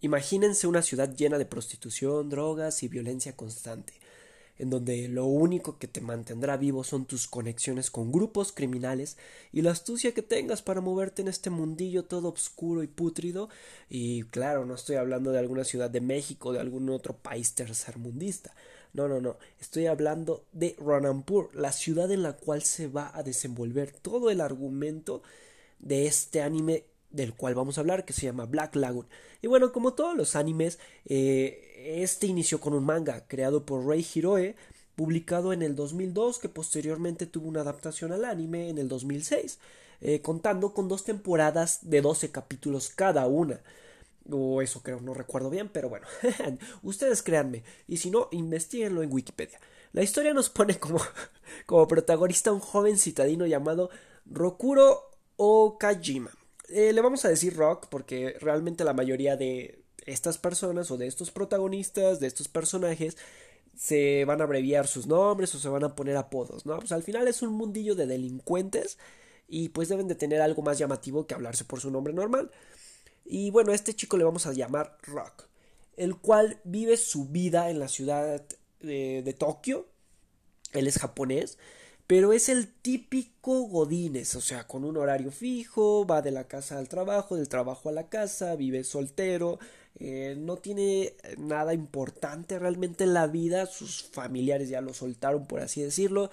Imagínense una ciudad llena de prostitución, drogas y violencia constante, en donde lo único que te mantendrá vivo son tus conexiones con grupos criminales y la astucia que tengas para moverte en este mundillo todo oscuro y pútrido. Y claro, no estoy hablando de alguna ciudad de México o de algún otro país tercermundista. No, no, no. Estoy hablando de Ranampur, la ciudad en la cual se va a desenvolver todo el argumento de este anime del cual vamos a hablar, que se llama Black Lagoon. Y bueno, como todos los animes, eh, este inició con un manga creado por Rei Hiroe, publicado en el 2002, que posteriormente tuvo una adaptación al anime en el 2006, eh, contando con dos temporadas de 12 capítulos cada una. O eso creo, no recuerdo bien, pero bueno, ustedes créanme, y si no, investiguenlo en Wikipedia. La historia nos pone como, como protagonista un joven citadino llamado Rokuro Okajima eh, le vamos a decir rock porque realmente la mayoría de estas personas o de estos protagonistas, de estos personajes, se van a abreviar sus nombres o se van a poner apodos, ¿no? Pues al final es un mundillo de delincuentes y pues deben de tener algo más llamativo que hablarse por su nombre normal. Y bueno, a este chico le vamos a llamar Rock, el cual vive su vida en la ciudad de, de Tokio. Él es japonés pero es el típico Godines, o sea, con un horario fijo, va de la casa al trabajo, del trabajo a la casa, vive soltero, eh, no tiene nada importante realmente en la vida, sus familiares ya lo soltaron, por así decirlo,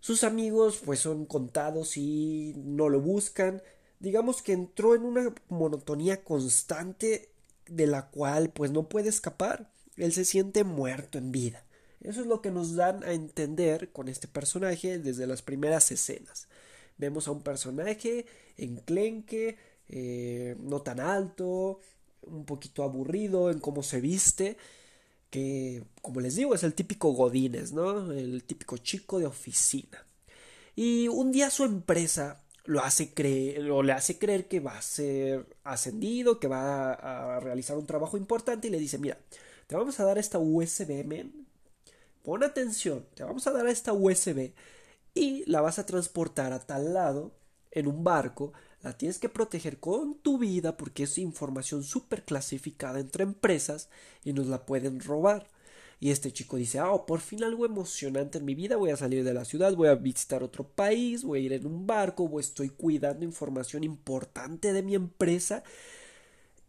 sus amigos pues son contados y no lo buscan, digamos que entró en una monotonía constante de la cual pues no puede escapar, él se siente muerto en vida. Eso es lo que nos dan a entender con este personaje desde las primeras escenas. Vemos a un personaje enclenque, eh, no tan alto, un poquito aburrido en cómo se viste, que, como les digo, es el típico Godínez, ¿no? El típico chico de oficina. Y un día su empresa lo hace creer, o le hace creer que va a ser ascendido, que va a, realizar un trabajo importante y le dice, mira, te vamos a dar esta USB, pon atención, te vamos a dar esta USB y la vas a transportar a tal lado en un barco, la tienes que proteger con tu vida porque es información súper clasificada entre empresas y nos la pueden robar. Y este chico dice, oh, por fin algo emocionante en mi vida, voy a salir de la ciudad, voy a visitar otro país, voy a ir en un barco, o estoy cuidando información importante de mi empresa.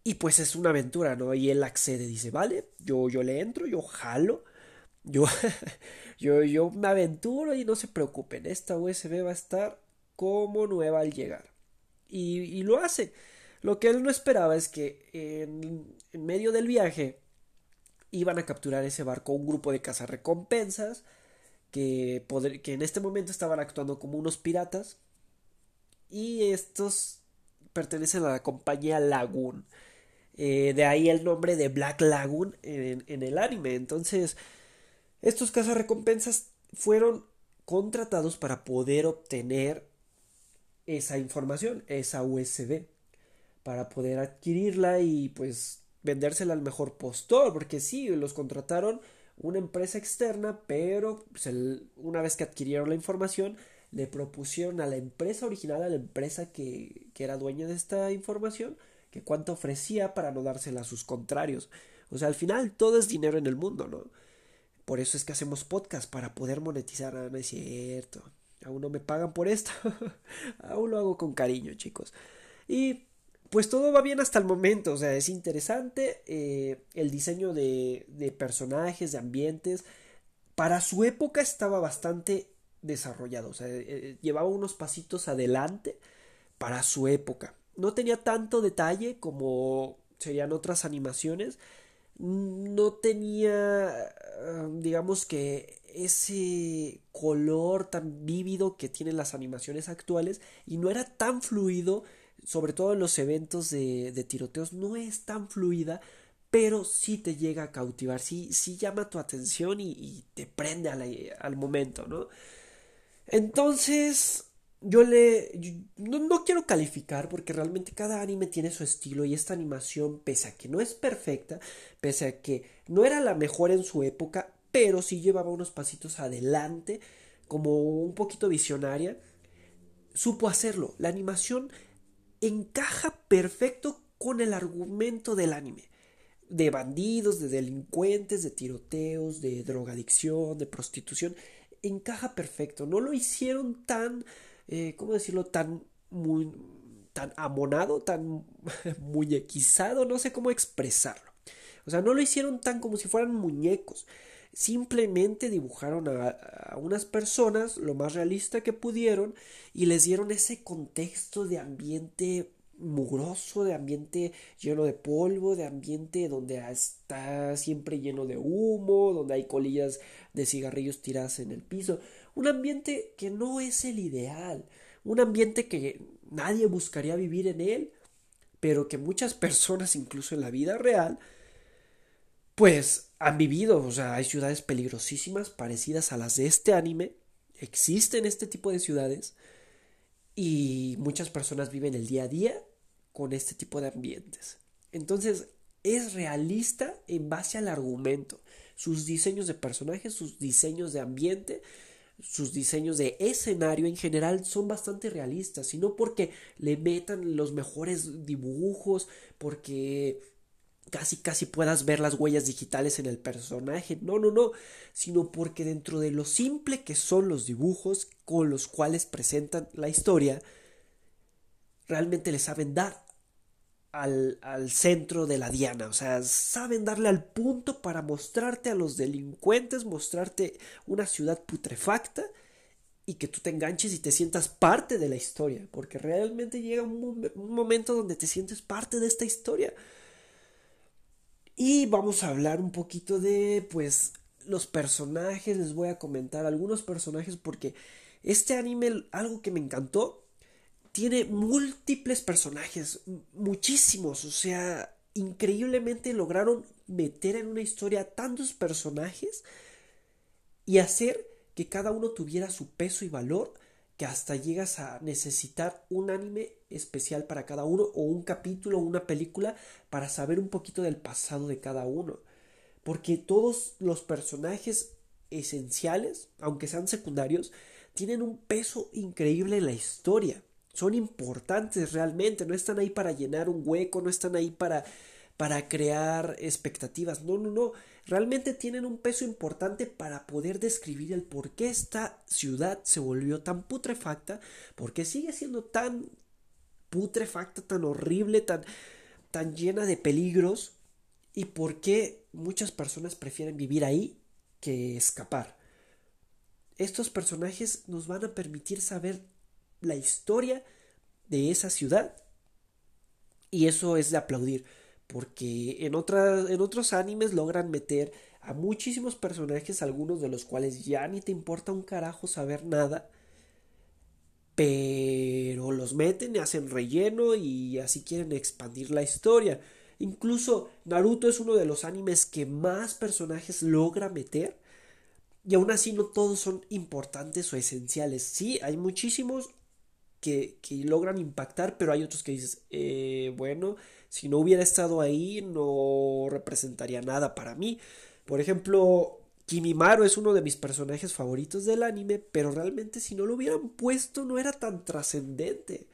Y pues es una aventura, ¿no? Y él accede, dice, vale, yo, yo le entro, yo jalo, yo, yo, yo me aventuro y no se preocupen, esta USB va a estar como nueva al llegar. Y, y lo hace. Lo que él no esperaba es que en, medio del viaje iban a capturar ese barco un grupo de cazarrecompensas que, poder, que en este momento estaban actuando como unos piratas y estos pertenecen a la compañía Lagoon. Eh, de ahí el nombre de Black Lagoon en, en el anime. Entonces, estos cazarrecompensas fueron contratados para poder obtener esa información, esa USB, para poder adquirirla y pues vendérsela al mejor postor, porque sí, los contrataron una empresa externa, pero pues, una vez que adquirieron la información, le propusieron a la empresa original, a la empresa que, que era dueña de esta información, que cuánto ofrecía para no dársela a sus contrarios. O sea, al final todo es dinero en el mundo, ¿no? Por eso es que hacemos podcast para poder monetizar. Ah, no es cierto. Aún no me pagan por esto. Aún lo hago con cariño, chicos. Y pues todo va bien hasta el momento. O sea, es interesante. Eh, el diseño de, personajes, de ambientes. Para su época estaba bastante desarrollado. O sea, eh, eh, llevaba unos pasitos adelante para su época. No tenía tanto detalle como serían otras animaciones. No tenía digamos que ese color tan vívido que tienen las animaciones actuales y no era tan fluido, sobre todo en los eventos de, de tiroteos, no es tan fluida, pero sí te llega a cautivar, sí, sí llama tu atención y, te prende al, al, momento, ¿no? Entonces, yo le... no, no, quiero calificar porque realmente cada anime tiene su estilo y esta animación, pese a que no es perfecta, pese a que no era la mejor en su época, pero sí llevaba unos pasitos adelante, como un poquito visionaria, supo hacerlo. La animación encaja perfecto con el argumento del anime. de bandidos, de delincuentes, de tiroteos, de drogadicción, de prostitución, encaja perfecto. No lo hicieron tan, eh, ¿cómo decirlo? Tan muy, tan amonado, tan muñequizado, no sé cómo expresarlo. O sea, no lo hicieron tan como si fueran muñecos. Simplemente dibujaron a, unas personas lo más realista que pudieron y les dieron ese contexto de ambiente mugroso, de ambiente lleno de polvo, de ambiente donde está siempre lleno de humo, donde hay colillas de cigarrillos tiradas en el piso. Un ambiente que no es el ideal, un ambiente que nadie buscaría vivir en él, pero que muchas personas, incluso en la vida real, pues han vivido. O sea, hay ciudades peligrosísimas parecidas a las de este anime. Existen este tipo de ciudades y muchas personas viven el día a día con este tipo de ambientes. Entonces, es realista en base al argumento. Sus diseños de personajes, sus diseños de ambiente, sus diseños de escenario en general son bastante realistas. Y no porque le metan los mejores dibujos, porque casi casi puedas ver las huellas digitales en el personaje. No, no, no, sino porque dentro de lo simple que son los dibujos con los cuales presentan la historia, realmente le saben dar al, al, centro de la diana, o sea, saben darle al punto para mostrarte a los delincuentes, mostrarte una ciudad putrefacta y que tú te enganches y te sientas parte de la historia, porque realmente llega un, un momento donde te sientes parte de esta historia. Y vamos a hablar un poquito de, pues, los personajes, les voy a comentar algunos personajes porque este anime, algo que me encantó, tiene múltiples personajes, muchísimos, o sea, increíblemente lograron meter en una historia tantos personajes y hacer que cada uno tuviera su peso y valor que hasta llegas a necesitar un anime especial para cada uno o un capítulo o una película para saber un poquito del pasado de cada uno. Porque todos los personajes esenciales, aunque sean secundarios, tienen un peso increíble en la historia son importantes realmente, no están ahí para llenar un hueco, no están ahí para para crear expectativas. No, no, no. Realmente tienen un peso importante para poder describir el por qué esta ciudad se volvió tan putrefacta, por qué sigue siendo tan putrefacta, tan horrible, tan, tan llena de peligros y por qué muchas personas prefieren vivir ahí que escapar. Estos personajes nos van a permitir saber la historia de esa ciudad. Y eso es de aplaudir, porque en, en otros animes logran meter a muchísimos personajes, algunos de los cuales ya ni te importa un carajo saber nada, pero los meten y hacen relleno y así quieren expandir la historia. Incluso Naruto es uno de los animes que más personajes logra meter. Y aún así no todos son importantes o esenciales. Sí, hay muchísimos que, logran impactar, pero hay otros que dices, eh, bueno, si no hubiera estado ahí no representaría nada para mí. Por ejemplo, Kimimaro es uno de mis personajes favoritos del anime, pero realmente si no lo hubieran puesto no era tan trascendente.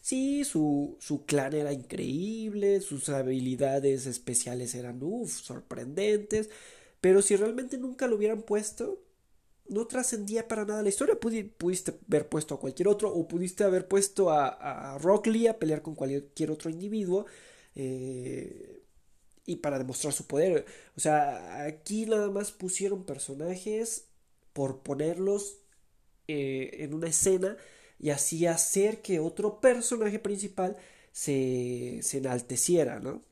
Sí, su, su clan era increíble, sus habilidades especiales eran, uff, sorprendentes, pero si realmente nunca lo hubieran puesto, no trascendía para nada la historia. pudiste haber puesto a cualquier otro o pudiste haber puesto a, a Rock Lee a pelear con cualquier otro individuo eh, y para demostrar su poder. O sea, aquí nada más pusieron personajes por ponerlos eh, en una escena y así hacer que otro personaje principal se, se enalteciera, ¿no?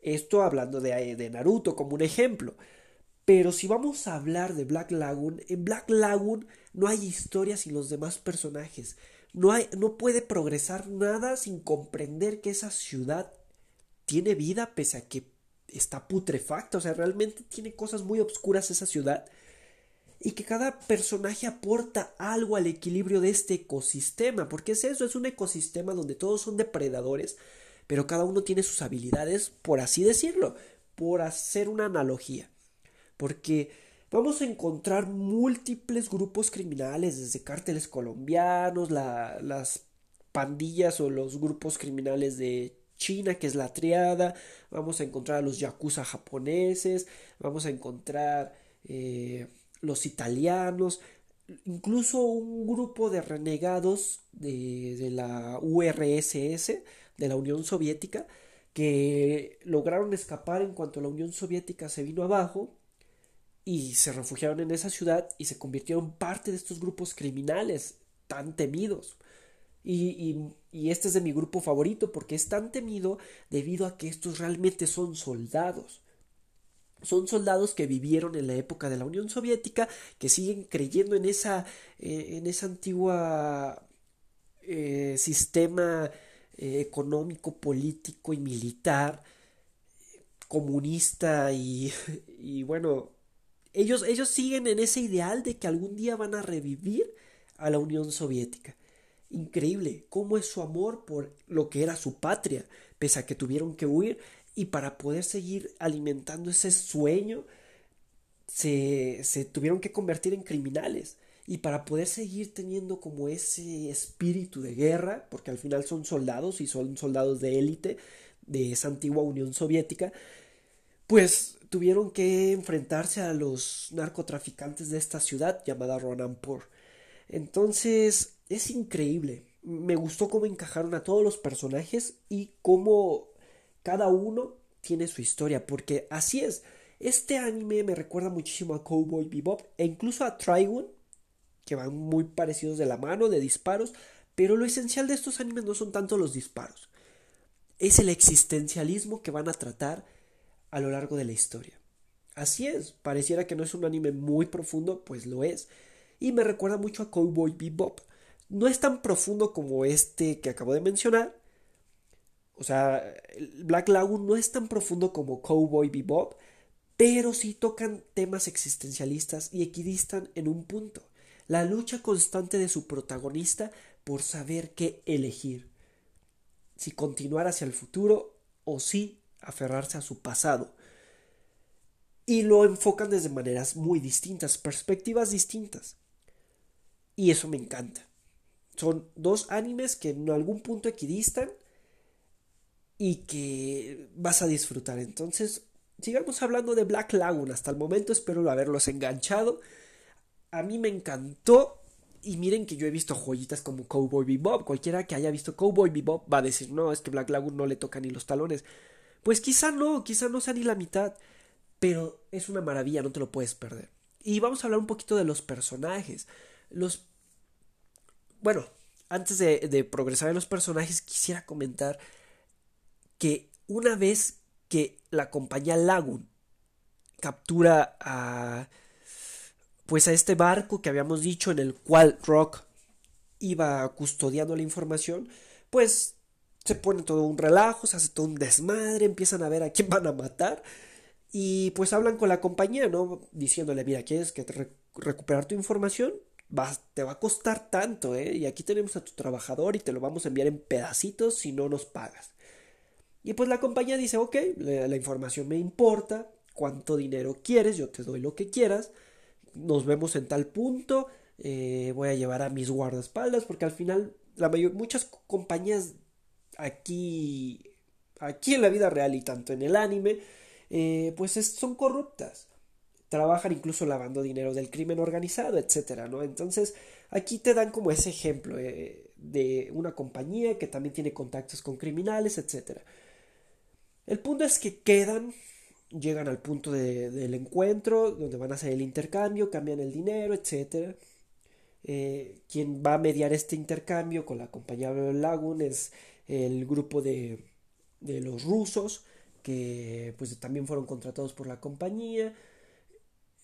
Esto hablando de, de Naruto como un ejemplo. Pero si vamos a hablar de Black Lagoon, en Black Lagoon no hay historia sin los demás personajes. No, hay, no puede progresar nada sin comprender que esa ciudad tiene vida pese a que está putrefacta. O sea, realmente tiene cosas muy obscuras esa ciudad. Y que cada personaje aporta algo al equilibrio de este ecosistema. Porque es eso, es un ecosistema donde todos son depredadores. Pero cada uno tiene sus habilidades, por así decirlo. Por hacer una analogía porque vamos a encontrar múltiples grupos criminales, desde cárteles colombianos, las pandillas o los grupos criminales de China, que es la triada, vamos a encontrar a los yakuza japoneses, vamos a encontrar eh, los italianos, incluso un grupo de renegados de, de la URSS, de la Unión Soviética, que lograron escapar en cuanto la Unión Soviética se vino abajo y se refugiaron en esa ciudad y se convirtieron parte de estos grupos criminales tan temidos. Y, y, este es de mi grupo favorito porque es tan temido debido a que estos realmente son soldados. Son soldados que vivieron en la época de la Unión Soviética, que siguen creyendo en esa, eh, en esa antigua eh, sistema eh, económico, político y militar, comunista y, y bueno, ellos, ellos siguen en ese ideal de que algún día van a revivir a la Unión Soviética. Increíble cómo es su amor por lo que era su patria, pese a que tuvieron que huir y para poder seguir alimentando ese sueño se, se tuvieron que convertir en criminales y para poder seguir teniendo como ese espíritu de guerra, porque al final son soldados y son soldados de élite de esa antigua Unión Soviética, pues tuvieron que enfrentarse a los narcotraficantes de esta ciudad llamada Ronanpur. Entonces, es increíble. Me gustó cómo encajaron a todos los personajes y cómo cada uno tiene su historia, porque así es. Este anime me recuerda muchísimo a Cowboy Bebop e incluso a Trigun, que van muy parecidos de la mano, de disparos, pero lo esencial de estos animes no son tanto los disparos, es el existencialismo que van a tratar a lo largo de la historia. Así es, pareciera que no es un anime muy profundo, pues lo es. Y me recuerda mucho a Cowboy Bebop. No es tan profundo como este que acabo de mencionar. O sea, Black Lagoon no es tan profundo como Cowboy Bebop, pero sí tocan temas existencialistas y equidistan en un punto. La lucha constante de su protagonista por saber qué elegir. Si continuar hacia el futuro o si aferrarse a su pasado. Y lo enfocan desde maneras muy distintas, perspectivas distintas. Y eso me encanta. Son dos animes que en algún punto equidistan y que vas a disfrutar. Entonces, sigamos hablando de Black Lagoon. Hasta el momento espero haberlos enganchado. A mí me encantó. Y miren que yo he visto joyitas como Cowboy Bebop. Cualquiera que haya visto Cowboy Bebop va a decir, no, es que Black Lagoon no le toca ni los talones. Pues quizá no, quizá no sea ni la mitad, pero es una maravilla, no te lo puedes perder. Y vamos a hablar un poquito de los personajes. Los... Bueno, antes de, de progresar en los personajes, quisiera comentar que una vez que la compañía Lagoon captura a pues a este barco que habíamos dicho en el cual Rock iba custodiando la información, pues se pone todo un relajo, se hace todo un desmadre, empiezan a ver a quién van a matar y pues hablan con la compañía, ¿no? Diciéndole, mira, ¿quieres que te recuperar tu información? te va a costar tanto, ¿eh? Y aquí tenemos a tu trabajador y te lo vamos a enviar en pedacitos si no nos pagas. Y pues la compañía dice, ok, la, información me importa, cuánto dinero quieres, yo te doy lo que quieras, nos vemos en tal punto, eh, voy a llevar a mis guardaespaldas, porque al final la mayor, muchas compañías aquí, aquí en la vida real y tanto en el anime, eh, pues son corruptas. Trabajan incluso lavando dinero del crimen organizado, etcétera, ¿no? Entonces, aquí te dan como ese ejemplo eh, de una compañía que también tiene contactos con criminales, etcétera. El punto es que quedan, llegan al punto del encuentro, donde van a hacer el intercambio, cambian el dinero, etcétera. Eh, quien va a mediar este intercambio con la compañía Lagoon es el grupo de, de los rusos que pues también fueron contratados por la compañía.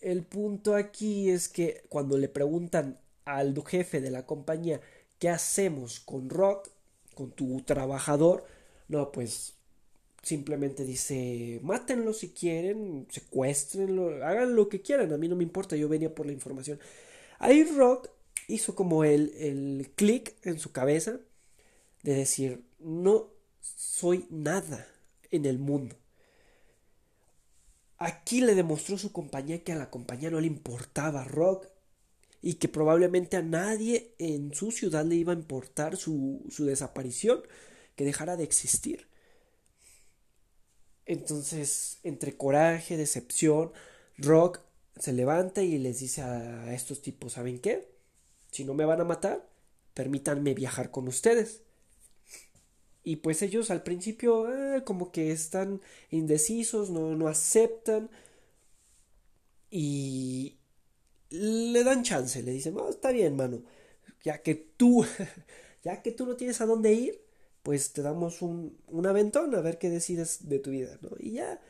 El punto aquí es que cuando le preguntan al jefe de la compañía ¿qué hacemos con Rock, con tu trabajador? No, pues simplemente dice mátenlo si quieren, secuéstrenlo, hagan lo que quieran, a mí no me importa, yo venía por la información. Ahí Rock hizo como el, el clic en su cabeza de decir, no soy nada en el mundo. Aquí le demostró su compañía que a la compañía no le importaba Rock y que probablemente a nadie en su ciudad le iba a importar su, su desaparición, que dejara de existir. Entonces, entre coraje, decepción, Rock se levanta y les dice a estos tipos, ¿saben qué? Si no me van a matar, permítanme viajar con ustedes. Y pues ellos al principio eh, como que están indecisos, no, no aceptan. Y le dan chance, le dicen, no, está bien, mano. Ya que tú, ya que tú no tienes a dónde ir, pues te damos un, un aventón a ver qué decides de tu vida, ¿no? Y ya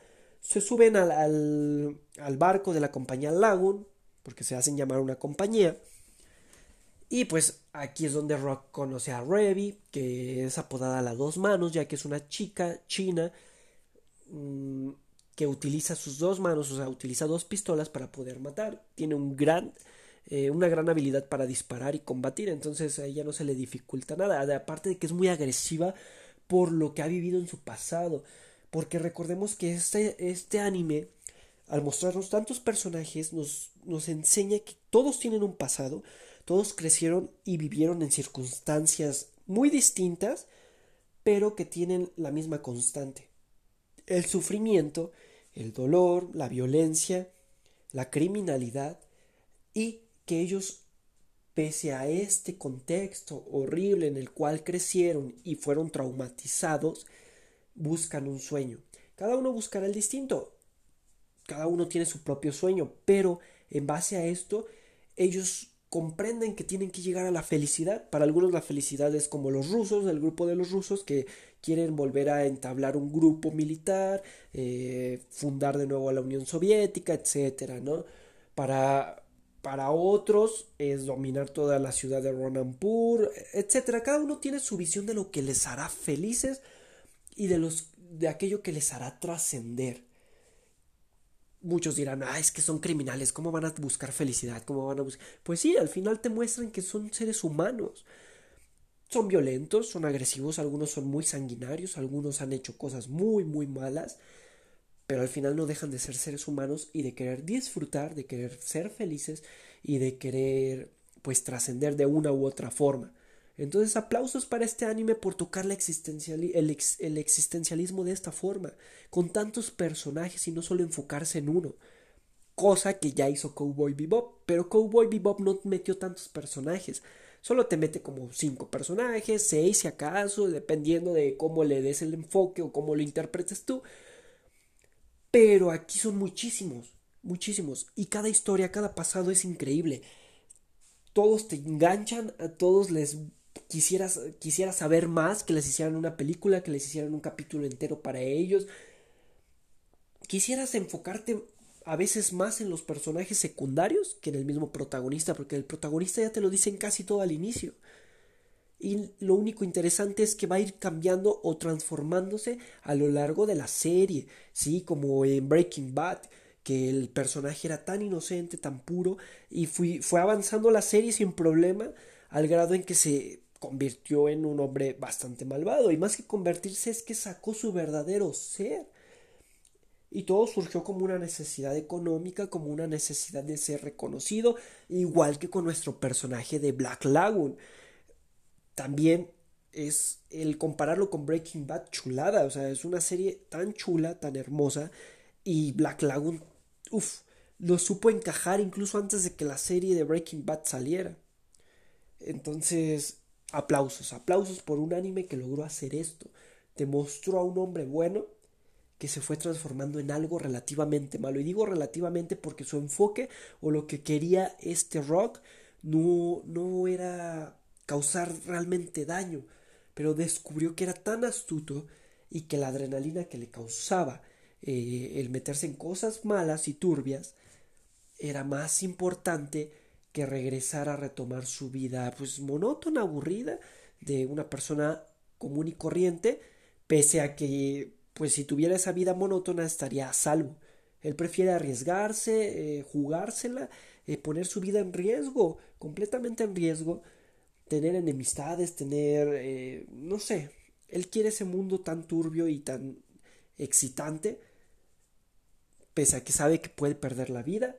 se suben al, al, al barco de la compañía Lagoon, porque se hacen llamar una compañía. Y pues aquí es donde Rock conoce a Revy, que es apodada la dos manos, ya que es una chica china mmm, que utiliza sus dos manos, o sea, utiliza dos pistolas para poder matar. Tiene un gran, eh, una gran habilidad para disparar y combatir, entonces a ella no se le dificulta nada. Aparte de que es muy agresiva por lo que ha vivido en su pasado. Porque recordemos que este, este anime, al mostrarnos tantos personajes, nos, nos enseña que todos tienen un pasado, todos crecieron y vivieron en circunstancias muy distintas, pero que tienen la misma constante. El sufrimiento, el dolor, la violencia, la criminalidad y que ellos, pese a este contexto horrible en el cual crecieron y fueron traumatizados, buscan un sueño. Cada uno buscará el distinto. Cada uno tiene su propio sueño, pero en base a esto, ellos comprenden que tienen que llegar a la felicidad. Para algunos la felicidad es como los rusos, el grupo de los rusos que quieren volver a entablar un grupo militar, eh, fundar de nuevo a la Unión Soviética, etcétera, ¿no? Para, para otros es dominar toda la ciudad de Ronampur, etcétera. Cada uno tiene su visión de lo que les hará felices y de los de aquello que les hará trascender muchos dirán, ah, es que son criminales, ¿cómo van a buscar felicidad? ¿Cómo van a buscar? Pues sí, al final te muestran que son seres humanos. Son violentos, son agresivos, algunos son muy sanguinarios, algunos han hecho cosas muy, muy malas, pero al final no dejan de ser seres humanos y de querer disfrutar, de querer ser felices y de querer, pues, trascender de una u otra forma. Entonces, aplausos para este anime por tocar el, el, existencialismo de esta forma, con tantos personajes y no solo enfocarse en uno. Cosa que ya hizo Cowboy Bebop, pero Cowboy Bebop no metió tantos personajes. Solo te mete como cinco personajes, seis si acaso, dependiendo de cómo le des el enfoque o cómo lo interpretes tú. Pero aquí son muchísimos, muchísimos. Y cada historia, cada pasado es increíble. Todos te enganchan, a todos les quisieras, quisiera saber más, que les hicieran una película, que les hicieran un capítulo entero para ellos. Quisieras enfocarte a veces más en los personajes secundarios que en el mismo protagonista, porque el protagonista ya te lo dicen casi todo al inicio. Y lo único interesante es que va a ir cambiando o transformándose a lo largo de la serie, ¿sí? Como en Breaking Bad, que el personaje era tan inocente, tan puro, y fue avanzando la serie sin problema, al grado en que se convirtió en un hombre bastante malvado y más que convertirse es que sacó su verdadero ser. Y todo surgió como una necesidad económica, como una necesidad de ser reconocido, igual que con nuestro personaje de Black Lagoon. También es el compararlo con Breaking Bad chulada, o sea, es una serie tan chula, tan hermosa, y Black Lagoon, uff, lo supo encajar incluso antes de que la serie de Breaking Bad saliera. Entonces, Aplausos, aplausos por un anime que logró hacer esto. Te mostró a un hombre bueno que se fue transformando en algo relativamente malo. Y digo relativamente porque su enfoque o lo que quería este rock no, no era causar realmente daño, pero descubrió que era tan astuto y que la adrenalina que le causaba eh, el meterse en cosas malas y turbias era más importante que regresara a retomar su vida pues monótona, aburrida de una persona común y corriente, pese a que pues si tuviera esa vida monótona estaría a salvo. Él prefiere arriesgarse, eh, jugársela, eh, poner su vida en riesgo, completamente en riesgo, tener enemistades, tener, eh, no sé, él quiere ese mundo tan turbio y tan excitante, pese a que sabe que puede perder la vida,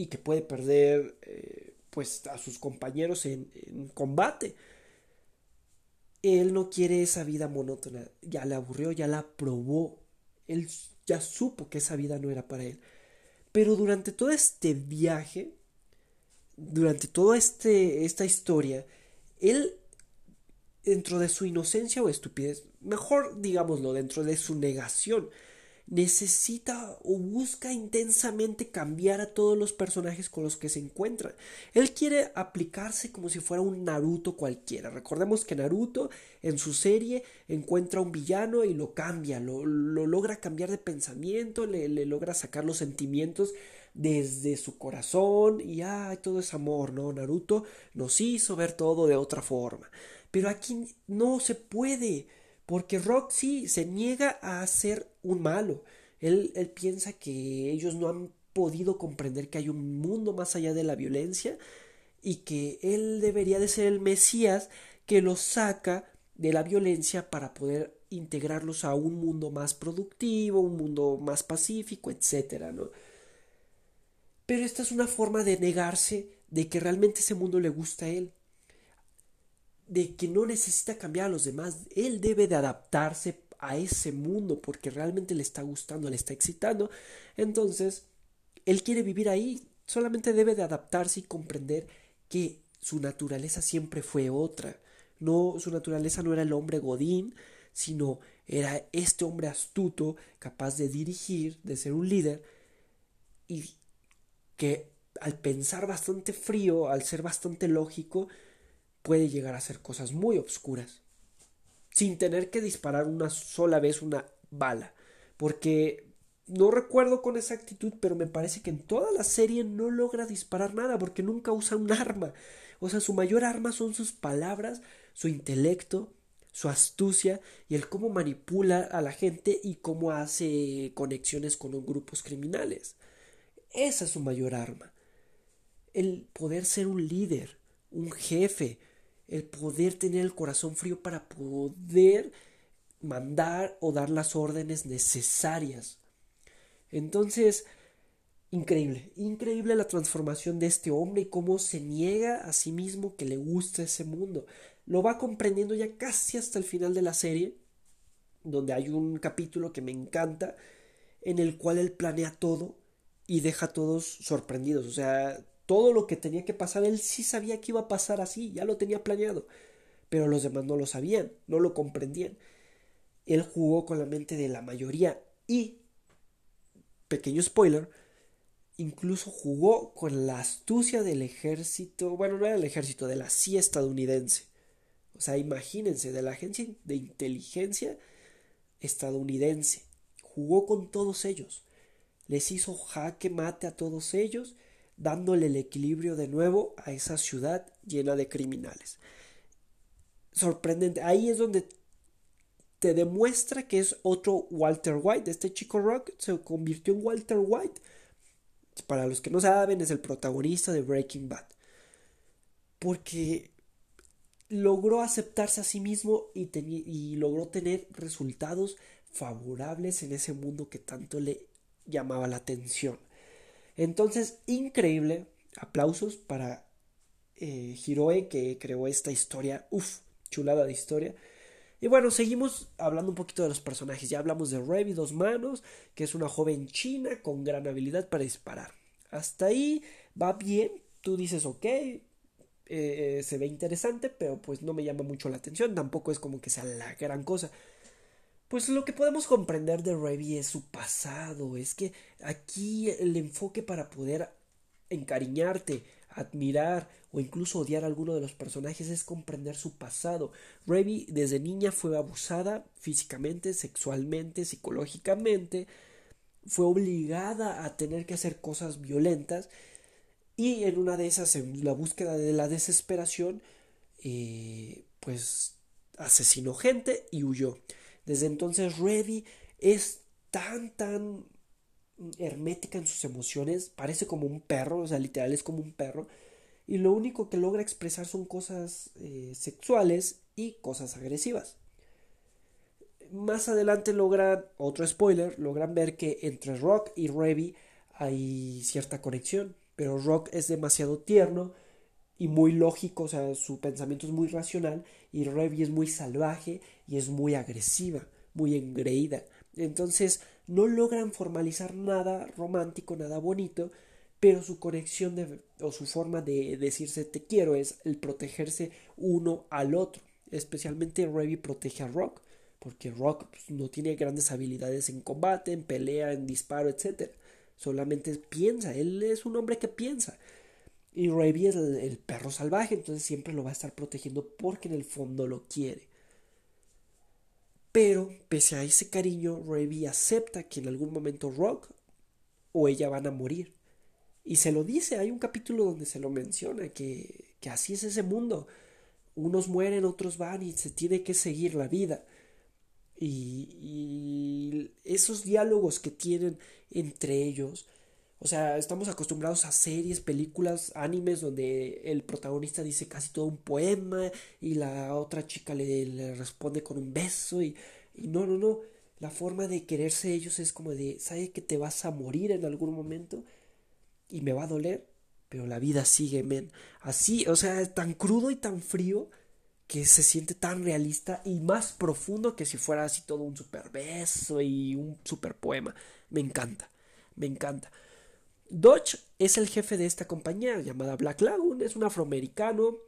y que puede perder eh, pues a sus compañeros en, combate. Él no quiere esa vida monótona, ya la aburrió, ya la probó Él ya supo que esa vida no era para él. Pero durante todo este viaje, durante toda este, esta historia, él, dentro de su inocencia o estupidez, mejor digámoslo, dentro de su negación, necesita o busca intensamente cambiar a todos los personajes con los que se encuentra. Él quiere aplicarse como si fuera un Naruto cualquiera. Recordemos que Naruto en su serie encuentra un villano y lo cambia, lo, logra cambiar de pensamiento, le, le, logra sacar los sentimientos desde su corazón y ay, todo es amor, ¿no? Naruto nos hizo ver todo de otra forma. Pero aquí no se puede porque Roxy se niega a ser un malo. Él, él piensa que ellos no han podido comprender que hay un mundo más allá de la violencia y que él debería de ser el Mesías que los saca de la violencia para poder integrarlos a un mundo más productivo, un mundo más pacífico, etcétera, ¿no? Pero esta es una forma de negarse de que realmente ese mundo le gusta a él de que no necesita cambiar a los demás, él debe de adaptarse a ese mundo porque realmente le está gustando, le está excitando, entonces él quiere vivir ahí, solamente debe de adaptarse y comprender que su naturaleza siempre fue otra, no su naturaleza no era el hombre godín, sino era este hombre astuto, capaz de dirigir, de ser un líder y que al pensar bastante frío, al ser bastante lógico, puede llegar a hacer cosas muy obscuras sin tener que disparar una sola vez una bala porque no recuerdo con exactitud pero me parece que en toda la serie no logra disparar nada porque nunca usa un arma. O sea su mayor arma son sus palabras su intelecto su astucia y el cómo manipula a la gente y cómo hace conexiones con los grupos criminales. Esa es su mayor arma. El poder ser un líder un jefe el poder tener el corazón frío para poder mandar o dar las órdenes necesarias. Entonces, increíble, increíble la transformación de este hombre y cómo se niega a sí mismo que le gusta ese mundo. Lo va comprendiendo ya casi hasta el final de la serie, donde hay un capítulo que me encanta, en el cual él planea todo y deja a todos sorprendidos. O sea, todo lo que tenía que pasar, él sí sabía que iba a pasar así, ya lo tenía planeado, pero los demás no lo sabían, no lo comprendían. Él jugó con la mente de la mayoría y, pequeño spoiler, incluso jugó con la astucia del ejército, bueno, no era el ejército, de la CIA estadounidense. O sea, imagínense, de la agencia de inteligencia estadounidense. Jugó con todos ellos. Les hizo jaque mate a todos ellos dándole el equilibrio de nuevo a esa ciudad llena de criminales. Sorprendente, ahí es donde te demuestra que es otro Walter White. Este chico Rock se convirtió en Walter White. Para los que no saben, es el protagonista de Breaking Bad. Porque logró aceptarse a sí mismo y, y logró tener resultados favorables en ese mundo que tanto le llamaba la atención. Entonces, increíble. Aplausos para eh, Hiroe que creó esta historia. Uf, chulada de historia. Y bueno, seguimos hablando un poquito de los personajes. Ya hablamos de Revi Dos Manos, que es una joven china con gran habilidad para disparar. Hasta ahí va bien. Tú dices, ok, eh, eh, se ve interesante, pero pues no me llama mucho la atención. Tampoco es como que sea la gran cosa. Pues lo que podemos comprender de Revy es su pasado, es que aquí el enfoque para poder encariñarte, admirar o incluso odiar a alguno de los personajes es comprender su pasado. Revy desde niña fue abusada físicamente, sexualmente, psicológicamente, fue obligada a tener que hacer cosas violentas y en una de esas, en la búsqueda de la desesperación, eh, pues asesinó gente y huyó. Desde entonces Revi es tan, tan hermética en sus emociones, parece como un perro, o sea, literal es como un perro, y lo único que logra expresar son cosas eh, sexuales y cosas agresivas. Más adelante logran, otro spoiler, logran ver que entre Rock y Revi hay cierta conexión, pero Rock es demasiado tierno y muy lógico, o sea, su pensamiento es muy racional y Revi es muy salvaje y es muy agresiva, muy engreída. Entonces no logran formalizar nada romántico, nada bonito, pero su conexión de, o su forma de decirse te quiero es el protegerse uno al otro. Especialmente Revy protege a Rock, porque Rock pues, no tiene grandes habilidades en combate, en pelea, en disparo, etc. Solamente piensa, él es un hombre que piensa. Y Revy es el, perro salvaje, entonces siempre lo va a estar protegiendo porque en el fondo lo quiere. Pero, pese a ese cariño, Revy acepta que en algún momento Rock o ella van a morir. Y se lo dice, hay un capítulo donde se lo menciona, que, que así es ese mundo. Unos mueren, otros van y se tiene que seguir la vida. Y, y esos diálogos que tienen entre ellos, o sea, estamos acostumbrados a series, películas, animes donde el protagonista dice casi todo un poema y la otra chica le, le responde con un beso y, y, no, no, no. La forma de quererse ellos es como de, ¿sabe que te vas a morir en algún momento? y me va a doler, pero la vida sigue, men. Así, o sea, tan crudo y tan frío que se siente tan realista y más profundo que si fuera así todo un super beso y un super poema. Me encanta, me encanta. Dodge es el jefe de esta compañía llamada Black Lagoon, es un afroamericano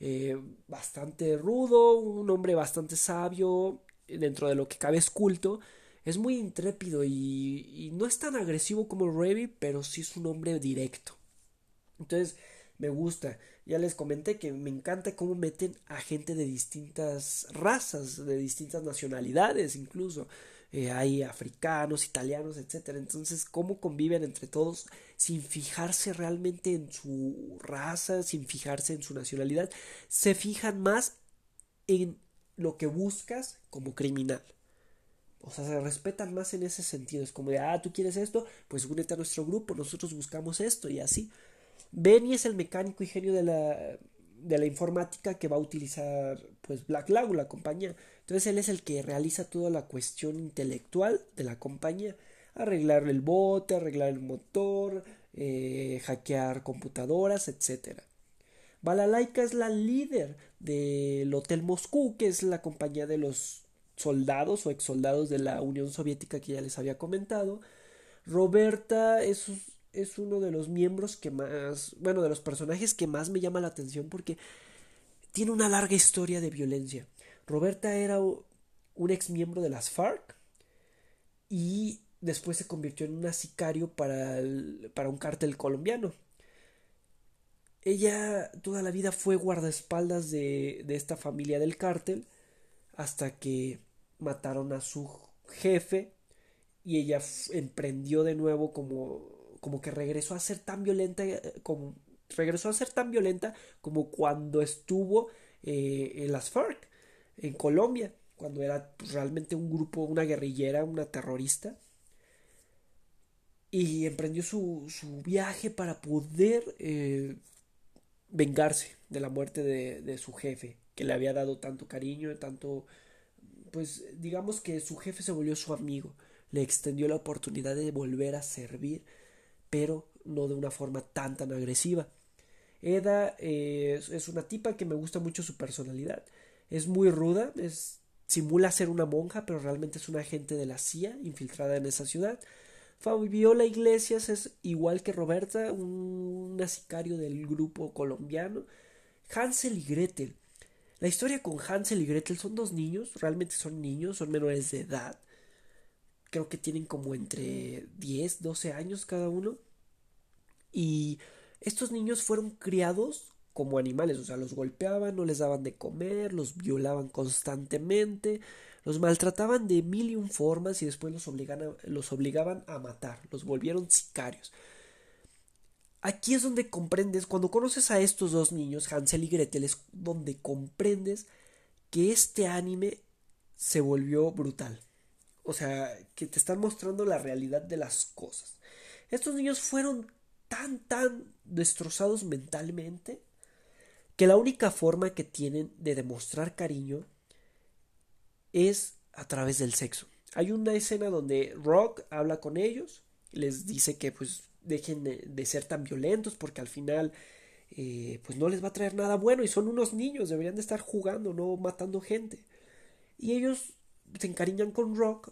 eh, bastante rudo, un hombre bastante sabio, dentro de lo que cabe es culto, es muy intrépido y, no es tan agresivo como Revy, pero sí es un hombre directo. Entonces, me gusta. Ya les comenté que me encanta cómo meten a gente de distintas razas, de distintas nacionalidades incluso. Eh, hay africanos, italianos, etc. Entonces, cómo conviven entre todos sin fijarse realmente en su raza, sin fijarse en su nacionalidad. Se fijan más en lo que buscas como criminal. O sea, se respetan más en ese sentido. Es como de, ah, tú quieres esto, pues únete a nuestro grupo, nosotros buscamos esto y así. Benny es el mecánico y genio de la, de la informática que va a utilizar pues Black Lagoon, la compañía. Entonces él es el que realiza toda la cuestión intelectual de la compañía. Arreglar el bote, arreglar el motor, eh, hackear computadoras, etc. Balalaika es la líder del Hotel Moscú, que es la compañía de los soldados o ex soldados de la Unión Soviética que ya les había comentado. Roberta es, es uno de los miembros que más, bueno, de los personajes que más me llama la atención porque tiene una larga historia de violencia. Roberta era un ex miembro de las FARC y después se convirtió en una sicario para, para un cártel colombiano. Ella toda la vida fue guardaespaldas de, de esta familia del cártel hasta que mataron a su jefe y ella emprendió de nuevo como como que regresó a ser tan violenta eh, como regresó a ser tan violenta como cuando estuvo eh, en las FARC en Colombia cuando era pues, realmente un grupo una guerrillera una terrorista y emprendió su, su viaje para poder eh, vengarse de la muerte de, de su jefe que le había dado tanto cariño tanto pues digamos que su jefe se volvió su amigo, le extendió la oportunidad de volver a servir, pero no de una forma tan tan agresiva. Eda eh, es una tipa que me gusta mucho su personalidad. Es muy ruda, es, simula ser una monja, pero realmente es una agente de la CIA infiltrada en esa ciudad. Fabiola Iglesias es igual que Roberta, un sicario del grupo colombiano. Hansel y Gretel la historia con Hansel y Gretel son dos niños, realmente son niños, son menores de edad. Creo que tienen como entre 10, 12 años cada uno. Y estos niños fueron criados como animales, o sea, los golpeaban, no les daban de comer, los violaban constantemente, los maltrataban de mil y un formas y después los, los obligaban a matar, los volvieron sicarios. Aquí es donde comprendes, cuando conoces a estos dos niños, Hansel y Gretel, es donde comprendes que este anime se volvió brutal. O sea, que te están mostrando la realidad de las cosas. Estos niños fueron tan, tan destrozados mentalmente que la única forma que tienen de demostrar cariño es a través del sexo. Hay una escena donde Rock habla con ellos, les dice que pues dejen de, ser tan violentos porque al final eh, pues no les va a traer nada bueno y son unos niños, deberían de estar jugando, no matando gente. Y ellos se encariñan con Rock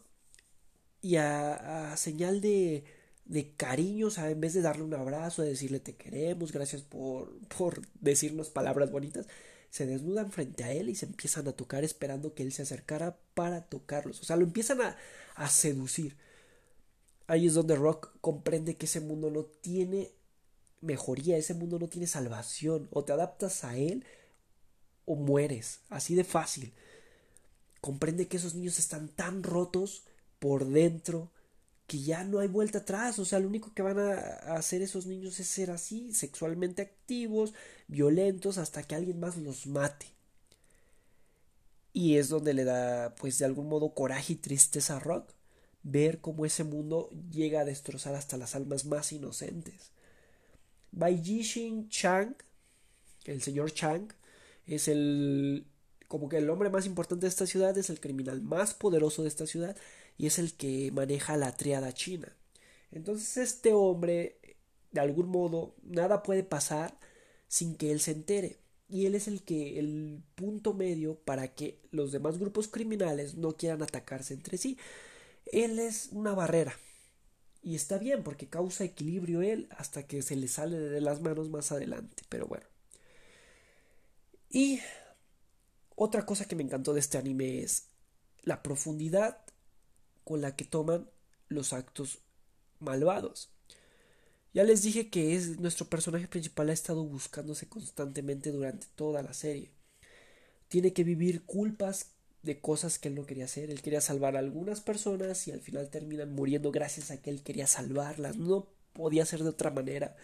y a, a señal de, de cariño, o sea, en vez de darle un abrazo, de decirle te queremos, gracias por, por decirnos palabras bonitas, se desnudan frente a él y se empiezan a tocar esperando que él se acercara para tocarlos. O sea, lo empiezan a, a seducir. Ahí es donde Rock comprende que ese mundo no tiene mejoría, ese mundo no tiene salvación. O te adaptas a él o mueres. Así de fácil. Comprende que esos niños están tan rotos por dentro que ya no hay vuelta atrás, o sea, lo único que van a hacer esos niños es ser así, sexualmente activos, violentos, hasta que alguien más los mate. Y es donde le da, pues, de algún modo coraje y tristeza a Rock, ver cómo ese mundo llega a destrozar hasta las almas más inocentes. Baijishin Chang, el señor Chang, es el como que el hombre más importante de esta ciudad, es el criminal más poderoso de esta ciudad y es el que maneja la triada china. Entonces este hombre, de algún modo, nada puede pasar sin que él se entere. Y él es el que, el punto medio para que los demás grupos criminales no quieran atacarse entre sí. Él es una barrera. Y está bien porque causa equilibrio él hasta que se le sale de las manos más adelante. Pero bueno. Y otra cosa que me encantó de este anime es la profundidad con la que toman los actos malvados. Ya les dije que es nuestro personaje principal ha estado buscándose constantemente durante toda la serie. Tiene que vivir culpas de cosas que él no quería hacer. Él quería salvar a algunas personas y al final terminan muriendo gracias a que él quería salvarlas. No podía ser de otra manera.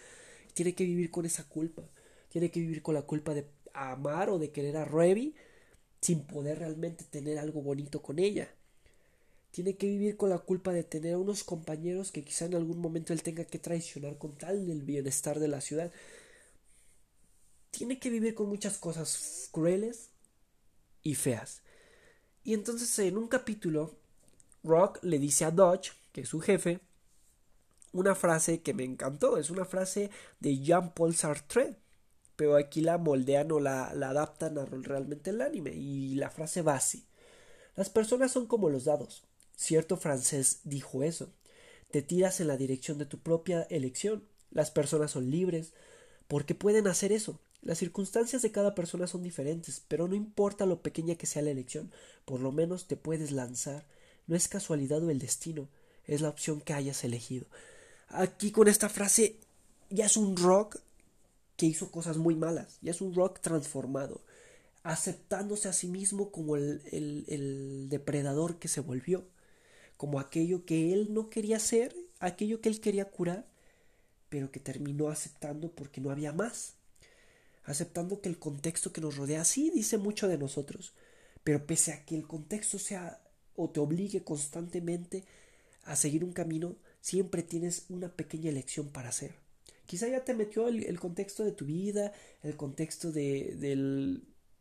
Tiene que vivir con esa culpa. Tiene que vivir con la culpa de amar o de querer a Ruby sin poder realmente tener algo bonito con ella tiene que vivir con la culpa de tener a unos compañeros que quizá en algún momento él tenga que traicionar con tal del bienestar de la ciudad. Tiene que vivir con muchas cosas crueles y feas. Y entonces en un capítulo, Rock le dice a Dodge, que es su jefe, una frase que me encantó. Es una frase de Jean-Paul Sartre. Pero aquí la moldean o la, adaptan a realmente el anime. Y la frase va así. Las personas son como los dados. Cierto francés dijo eso. Te tiras en la dirección de tu propia elección. Las personas son libres porque pueden hacer eso. Las circunstancias de cada persona son diferentes, pero no importa lo pequeña que sea la elección, por lo menos te puedes lanzar. No es casualidad o el destino, es la opción que hayas elegido. Aquí con esta frase ya es un rock que hizo cosas muy malas, ya es un rock transformado, aceptándose a sí mismo como el, el, el depredador que se volvió como aquello que él no quería hacer, aquello que él quería curar, pero que terminó aceptando porque no había más. Aceptando que el contexto que nos rodea sí dice mucho de nosotros, pero pese a que el contexto sea o te obligue constantemente a seguir un camino, siempre tienes una pequeña elección para hacer. Quizá ya te metió el, contexto de tu vida, el contexto de,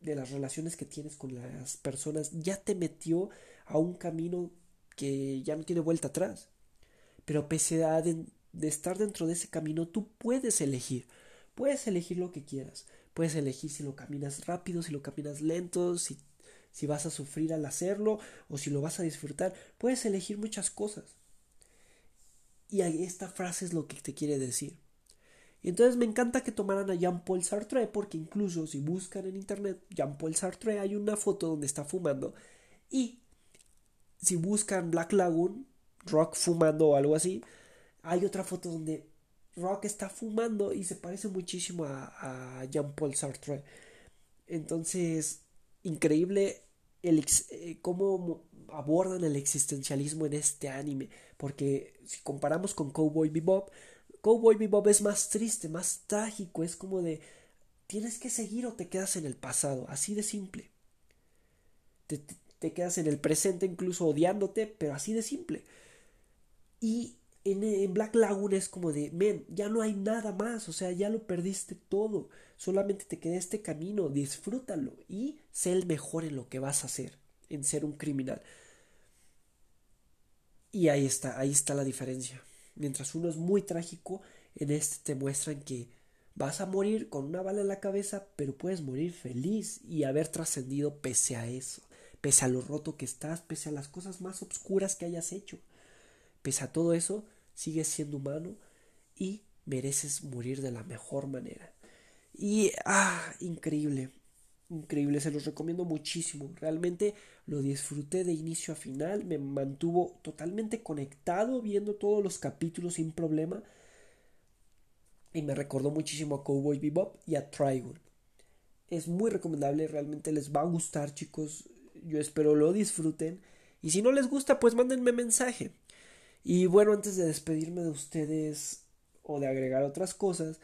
de las relaciones que tienes con las personas, ya te metió a un camino que ya no tiene vuelta atrás. Pero pese a de, estar dentro de ese camino, tú puedes elegir. Puedes elegir lo que quieras. Puedes elegir si lo caminas rápido, si lo caminas lento, si, si vas a sufrir al hacerlo o si lo vas a disfrutar. Puedes elegir muchas cosas. Y esta frase es lo que te quiere decir. Y entonces me encanta que tomaran a Jean-Paul Sartre porque incluso si buscan en internet Jean-Paul Sartre hay una foto donde está fumando y si buscan Black Lagoon, Rock fumando o algo así, hay otra foto donde Rock está fumando y se parece muchísimo a, Jean-Paul Sartre. Entonces, increíble el, eh, cómo abordan el existencialismo en este anime. Porque si comparamos con Cowboy Bebop, Cowboy Bebop es más triste, más trágico. Es como de tienes que seguir o te quedas en el pasado. Así de simple. Te, te quedas en el presente incluso odiándote, pero así de simple. Y en, Black Lagoon es como de, men, ya no hay nada más, o sea, ya lo perdiste todo, solamente te queda este camino, disfrútalo y sé el mejor en lo que vas a hacer, en ser un criminal. Y ahí está, ahí está la diferencia. Mientras uno es muy trágico, en este te muestran que vas a morir con una bala en la cabeza, pero puedes morir feliz y haber trascendido pese a eso pese a lo roto que estás, pese a las cosas más obscuras que hayas hecho. pese a todo eso, sigues siendo humano y mereces morir de la mejor manera. Y, ah, increíble, increíble, se los recomiendo muchísimo. Realmente lo disfruté de inicio a final, me mantuvo totalmente conectado viendo todos los capítulos sin problema. Y me recordó muchísimo a Cowboy Bebop y a Trigon. Es muy recomendable, realmente les va a gustar, chicos. Yo espero lo disfruten. Y si no les gusta, pues mándenme mensaje. Y bueno, antes de despedirme de ustedes o de agregar otras cosas,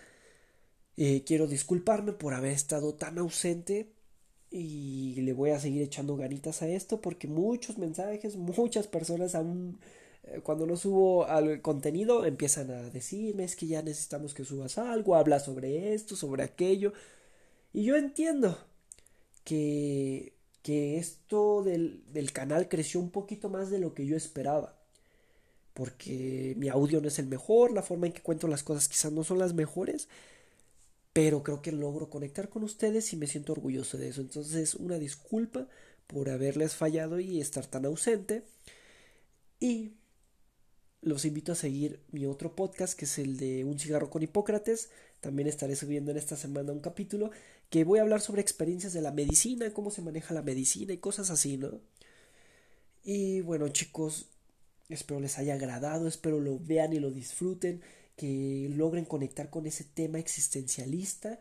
eh, quiero disculparme por haber estado tan ausente y le voy a seguir echando ganitas a esto porque muchos mensajes, muchas personas aún eh, cuando no subo al contenido empiezan a decirme es que ya necesitamos que subas algo, habla sobre esto, sobre aquello. Y yo entiendo que, que esto del, del canal creció un poquito más de lo que yo esperaba. Porque mi audio no es el mejor, la forma en que cuento las cosas quizás no son las mejores pero creo que logro conectar con ustedes y me siento orgulloso de eso. Entonces, una disculpa por haberles fallado y estar tan ausente. Y los invito a seguir mi otro podcast, que es el de Un cigarro con Hipócrates. También estaré subiendo en esta semana un capítulo que voy a hablar sobre experiencias de la medicina, cómo se maneja la medicina y cosas así, ¿no? Y bueno, chicos, espero les haya agradado, espero lo vean y lo disfruten que logren conectar con ese tema existencialista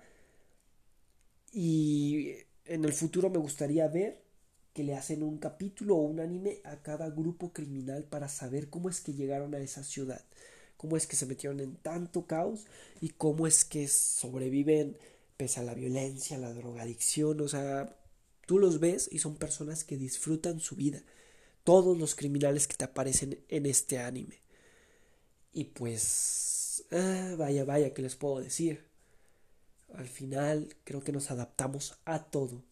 y en el futuro me gustaría ver que le hacen un capítulo o un anime a cada grupo criminal para saber cómo es que llegaron a esa ciudad, cómo es que se metieron en tanto caos y cómo es que sobreviven pese a la violencia, la drogadicción, o sea, tú los ves y son personas que disfrutan su vida, todos los criminales que te aparecen en este anime. Y pues Ah, vaya, vaya, ¿qué les puedo decir? Al final creo que nos adaptamos a todo.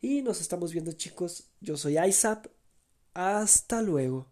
Y nos estamos viendo chicos. Yo soy ISAP. Hasta luego.